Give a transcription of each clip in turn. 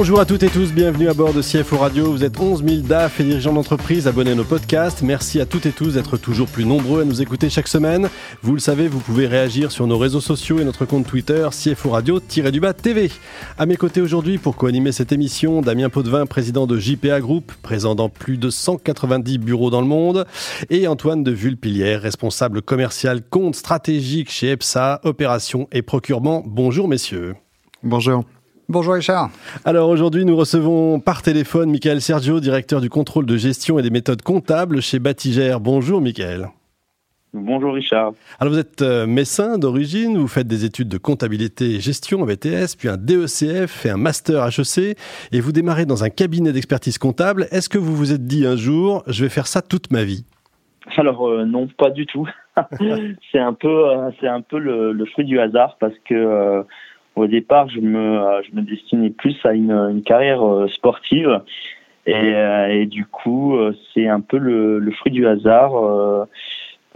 Bonjour à toutes et tous, bienvenue à bord de CFO Radio. Vous êtes 11 000 DAF et dirigeants d'entreprise abonnés à nos podcasts. Merci à toutes et tous d'être toujours plus nombreux à nous écouter chaque semaine. Vous le savez, vous pouvez réagir sur nos réseaux sociaux et notre compte Twitter CFO Radio-du-bas TV. À mes côtés aujourd'hui pour co-animer cette émission, Damien Potvin, président de JPA Group, présent dans plus de 190 bureaux dans le monde, et Antoine de Vulpilière, responsable commercial compte stratégique chez EPSA, opération et procurement. Bonjour messieurs. Bonjour. Bonjour Richard. Alors aujourd'hui, nous recevons par téléphone Michael Sergio, directeur du contrôle de gestion et des méthodes comptables chez Batigère. Bonjour Michael. Bonjour Richard. Alors vous êtes euh, médecin d'origine, vous faites des études de comptabilité et gestion, un BTS, puis un DECF et un master HEC, et vous démarrez dans un cabinet d'expertise comptable. Est-ce que vous vous êtes dit un jour, je vais faire ça toute ma vie? Alors euh, non, pas du tout. c'est un peu, euh, c'est un peu le, le, fruit du hasard parce que au départ, je me, euh, je me destinais plus à une, une carrière euh, sportive. Et, euh, et, du coup, c'est un peu le, le, fruit du hasard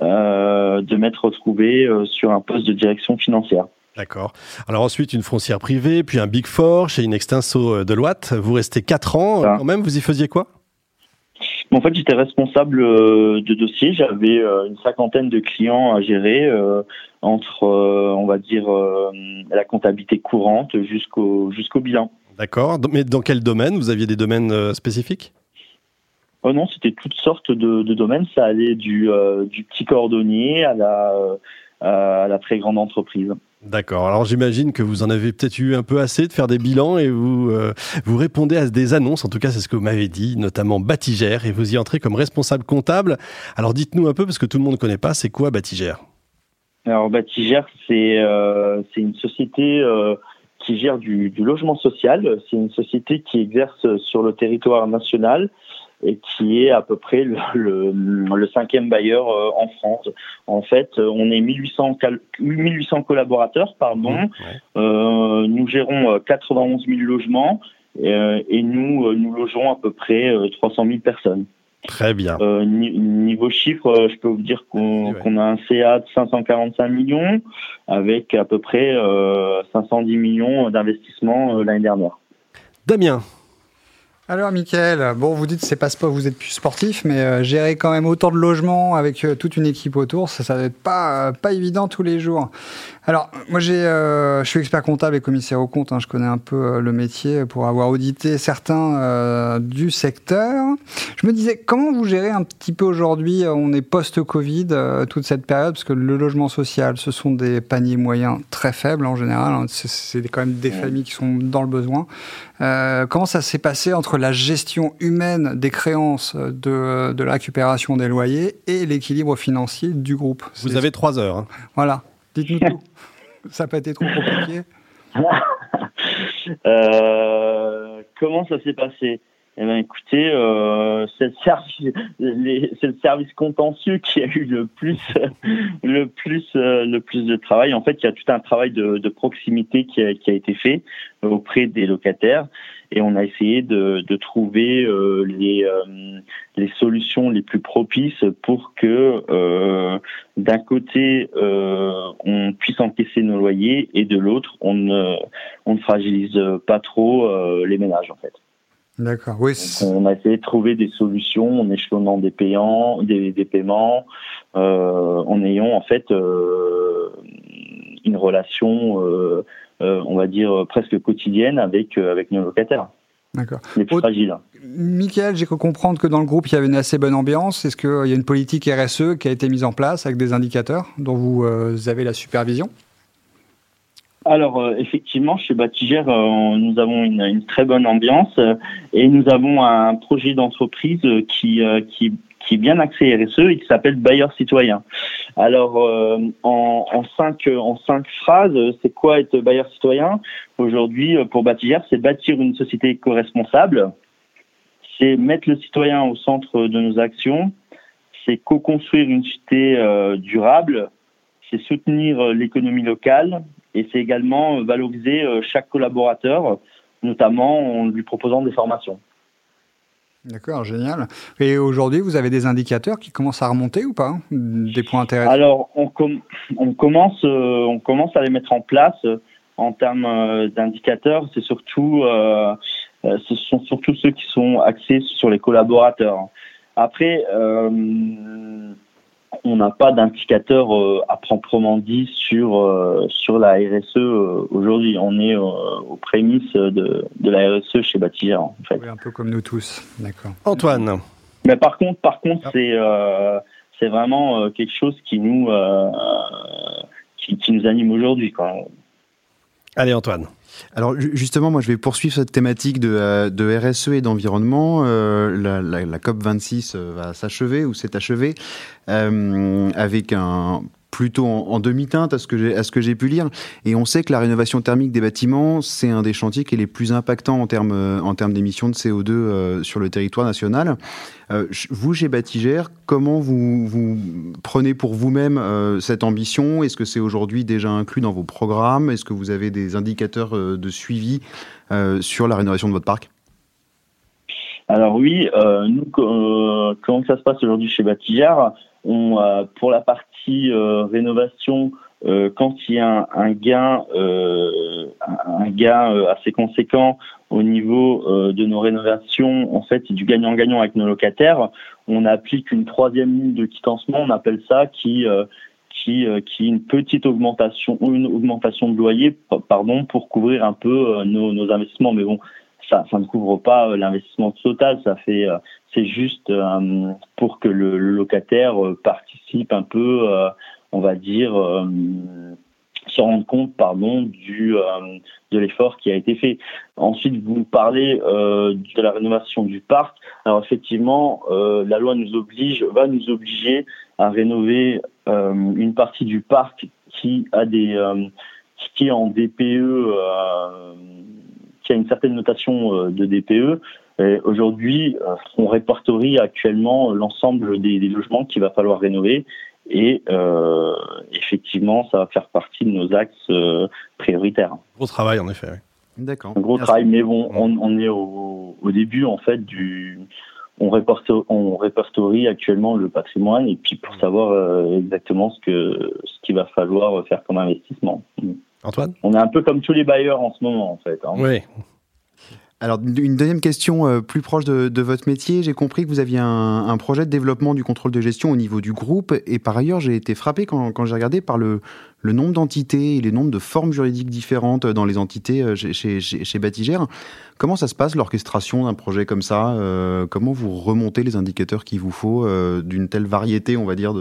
euh, de m'être retrouvé sur un poste de direction financière. D'accord. Alors ensuite, une foncière privée, puis un Big Four chez une extenso de Loite. Vous restez 4 ans. Quand même, vous y faisiez quoi? En fait, j'étais responsable euh, de dossier. J'avais euh, une cinquantaine de clients à gérer euh, entre, on va dire, la comptabilité courante jusqu'au jusqu'au bilan. D'accord. Mais dans quel domaine? Vous aviez des domaines spécifiques? Oh non, c'était toutes sortes de, de, domaines. Ça allait du, du petit cordonnier à la, à la très grande entreprise. D'accord. Alors j'imagine que vous en avez peut-être eu un peu assez de faire des bilans et vous, euh, vous répondez à des annonces, en tout cas c'est ce que vous m'avez dit, notamment Batigère, et vous y entrez comme responsable comptable. Alors dites-nous un peu, parce que tout le monde ne connaît pas, c'est quoi Batigère? Alors Batigère, c'est euh, une société euh, qui gère du logement social, c'est une société qui exerce sur le territoire national et qui est à peu près le, le, cinquième bailleur euh, en France. En fait, euh, on est 1800, 1800 collaborateurs, pardon. Mmh, euh, nous gérons 91 000 logements et nous, nous logerons à peu près 300 000 personnes. Très bien. niveau chiffre, je peux vous dire qu'on a un CA de 545 millions avec à peu près 510 millions d'investissements l'année dernière. Damien, alors, Michael, bon, vous dites c'est pas vous êtes plus sportif, mais euh, gérer quand même autant de logements avec euh, toute une équipe autour, ça, ça va être pas euh, pas évident tous les jours. Alors, moi, j'ai, je suis expert comptable et commissaire au compte. Hein, je connais un peu le métier pour avoir audité certains du secteur. Je me disais, comment vous gérez un petit peu aujourd'hui On est post-Covid, toute cette période, parce que le logement social, ce sont des paniers moyens très faibles en général. Hein, c'est quand même des familles qui sont dans le besoin. comment ça s'est passé entre la gestion humaine des créances de, de la récupération des loyers et l'équilibre financier du groupe? Vous avez trois heures. Hein. Voilà, dites-nous tout. ça n'a pas été trop compliqué euh, Comment ça s'est passé? Eh bien, écoutez, euh, c'est le service, c'est le service contentieux qui a eu le plus, le plus, euh, le plus de travail. En fait, il y a tout un travail de, de proximité qui a, qui a, été fait auprès des locataires et on a essayé de, de trouver euh, les, euh, les solutions les plus propices pour que euh, d'un côté on puisse encaisser nos loyers et de l'autre on ne, on ne fragilise pas trop les ménages en fait. D'accord. Oui. on a essayé de trouver des solutions en échelonnant des payants, des, des paiements, euh, en ayant en fait euh, une relation, euh, on va dire presque quotidienne avec avec nos locataires. D'accord. Les plus fragiles. Michael, j'ai cru comprendre que dans le groupe il y avait une assez bonne ambiance. Est-ce qu'il y a une politique RSE qui a été mise en place avec des indicateurs dont vous avez la supervision? Alors euh, effectivement, chez Batigère, euh, nous avons une, une, très bonne ambiance euh, et nous avons un projet d'entreprise qui, qui, qui est bien axé RSE et qui s'appelle Bailleur citoyen. Alors en, en, cinq, en cinq phrases, c'est quoi être bailleur citoyen? Aujourd'hui, pour Batigère, c'est bâtir une société éco-responsable, c'est mettre le citoyen au centre de nos actions, c'est co-construire une cité durable, c'est soutenir l'économie locale et c'est également euh, valoriser euh, chaque collaborateur, notamment en lui proposant des formations. D'accord, génial. Et aujourd'hui, vous avez des indicateurs qui commencent à remonter ou pas Des points intéressants? Alors, on, on, commence, on commence à les mettre en place en termes d'indicateurs. C'est surtout, ce sont surtout ceux qui sont axés sur les collaborateurs. Après, on n'a pas d'indicateur euh, à proprement dit sur euh, sur la RSE euh, aujourd'hui. On est aux prémices de, de la RSE chez Batigère en fait. Oui, un peu comme nous tous, d'accord. Antoine. Mais par contre, par contre, ah. c'est c'est vraiment quelque chose qui nous qui, qui, nous anime aujourd'hui. Allez, Antoine. Alors justement, moi je vais poursuivre cette thématique de, euh, RSE et d'environnement. Euh, la, COP 26 euh, va s'achever ou s'est achevée avec un plutôt en, demi-teinte à ce que j'ai pu lire. Et on sait que la rénovation thermique des bâtiments, c'est un des chantiers qui est les plus impactants en termes termes d'émissions de CO2 euh, sur le territoire national. Euh, vous, chez Batigère, comment vous, prenez pour vous-même euh, cette ambition? Est-ce que c'est aujourd'hui déjà inclus dans vos programmes? Est-ce que vous avez des indicateurs de suivi sur la rénovation de votre parc? Alors oui, nous, comment ça se passe aujourd'hui chez Batigère? On, Pour la partie euh, rénovation, euh, quand il y a un, gain, euh, assez conséquent au niveau de nos rénovations, en fait, du gagnant-gagnant avec nos locataires, on applique une troisième ligne de quittancement, on appelle ça, qui qui, une petite augmentation une augmentation de loyer, pardon, pour couvrir un peu nos, nos investissements. Mais bon, ça, ne couvre pas l'investissement total, ça fait c'est juste euh, pour que le, locataire euh, participe un peu, euh, on va dire, se rendre compte, pardon, du de l'effort qui a été fait. Ensuite, vous parlez de la rénovation du parc. Alors effectivement, la loi nous oblige, va nous obliger à rénover une partie du parc qui a des qui est en DPE, qui a une certaine notation de DPE. Aujourd'hui, euh, on répertorie actuellement l'ensemble des, logements qu'il va falloir rénover et euh, effectivement, ça va faire partie de nos axes euh, prioritaires. Gros travail en effet. D'accord. Un gros travail, mais bon, on, est au, début en fait du. On répertorie, on répertorie actuellement le patrimoine et puis pour savoir exactement ce que ce qu'il va falloir faire comme investissement. Antoine. On est un peu comme tous les bailleurs en ce moment en fait. Hein. Oui. Alors, une deuxième question euh, plus proche de, votre métier. J'ai compris que vous aviez un, projet de développement du contrôle de gestion au niveau du groupe. Et par ailleurs, j'ai été frappé quand, j'ai regardé par le, nombre d'entités et les nombres de formes juridiques différentes dans les entités euh, chez, chez, Batigère. Comment ça se passe, l'orchestration d'un projet comme ça euh, Comment vous remontez les indicateurs qu'il vous faut d'une telle variété, on va dire,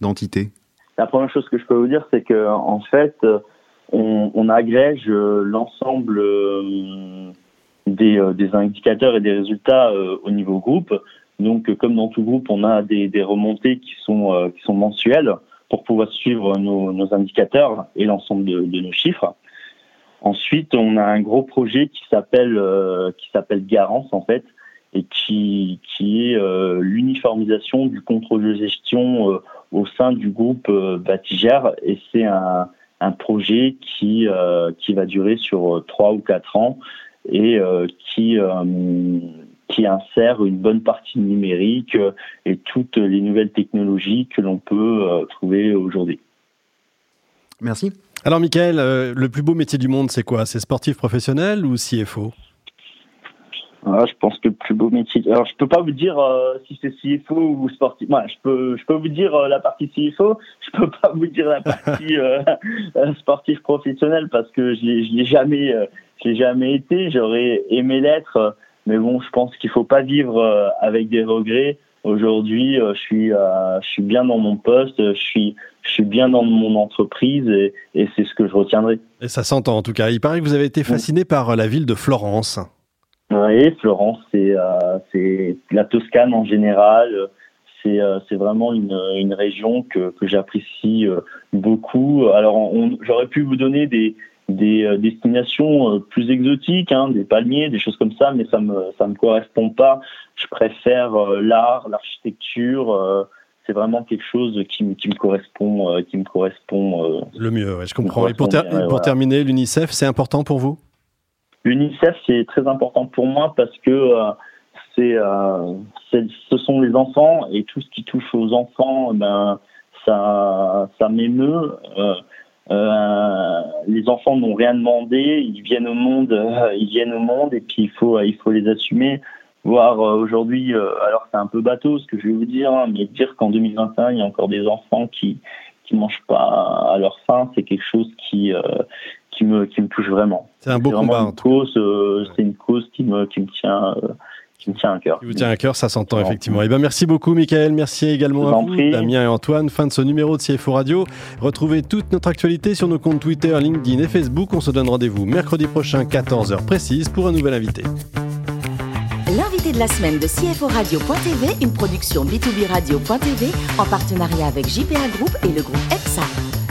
d'entités La première chose que je peux vous dire, c'est qu'en en fait, on, agrège l'ensemble des, euh, des indicateurs et des résultats euh, au niveau groupe. Donc, euh, comme dans tout groupe, on a des, des remontées qui sont, qui sont mensuelles pour pouvoir suivre nos, indicateurs et l'ensemble de, nos chiffres. Ensuite, on a un gros projet qui s'appelle qui s'appelle Garance en fait et qui qui est l'uniformisation du contrôle de gestion au sein du groupe Batigère et c'est un, un projet qui qui va durer sur trois ou quatre ans et euh, qui euh, qui insère une bonne partie numérique euh, et toutes les nouvelles technologies que l'on peut trouver aujourd'hui. Merci. Alors, Michael, le plus beau métier du monde, c'est quoi? C'est sportif professionnel ou CFO ah, je pense que le plus beau métier. Alors, je peux pas vous dire si c'est CFO ou sportif. Moi, je peux, je peux vous dire la partie CFO. Je peux pas vous dire la partie sportif professionnel parce que je l'ai, je l'ai jamais, j'ai jamais été. J'aurais aimé l'être, mais bon, je pense qu'il faut pas vivre euh, avec des regrets. Aujourd'hui, euh, je suis, euh, je suis bien dans mon poste, je suis, je suis bien dans mon entreprise et, et c'est ce que je retiendrai. Et ça s'entend en tout cas. Il paraît que vous avez été fasciné par la ville de Florence. Oui, Florence, c'est c'est la Toscane en général. C'est c'est vraiment une, une région que, que j'apprécie beaucoup. Alors, j'aurais pu vous donner des, des euh, destinations euh, plus exotiques, hein, des palmiers, des choses comme ça, mais ça me ça me correspond pas. Je préfère euh, l'art, l'architecture. c'est vraiment quelque chose qui, me, qui me correspond, qui me correspond. le mieux, je comprends. Et pour, pour terminer, l'UNICEF, c'est important pour vous? L'UNICEF, c'est très important pour moi parce que c'est, ce sont les enfants et tout ce qui touche aux enfants, ben ça, ça m'émeut. les enfants n'ont rien demandé, ils viennent au monde, ils viennent au monde et puis il faut, il faut les assumer voir aujourd'hui, alors c'est un peu bateau ce que je vais vous dire, hein, mais dire qu'en 2021 il y a encore des enfants qui qui mangent pas à leur faim, c'est quelque chose qui qui me qui me touche vraiment. C'est un beau combat. Une cause, c'est une cause qui me qui me tient qui me tient à cœur. Qui vous tient à cœur, ça s'entend effectivement. Et eh ben merci beaucoup, Michael. Merci également à vous, Damien et Antoine. Fin de ce numéro de CFO Radio. Retrouvez toute notre actualité sur nos comptes Twitter, LinkedIn et Facebook. On se donne rendez-vous mercredi prochain, 14h précise, pour un nouvel invité. L'invité de la semaine de CFO Radio.tv, une production B2B Radio.tv en partenariat avec JPA Group et le groupe EPSA.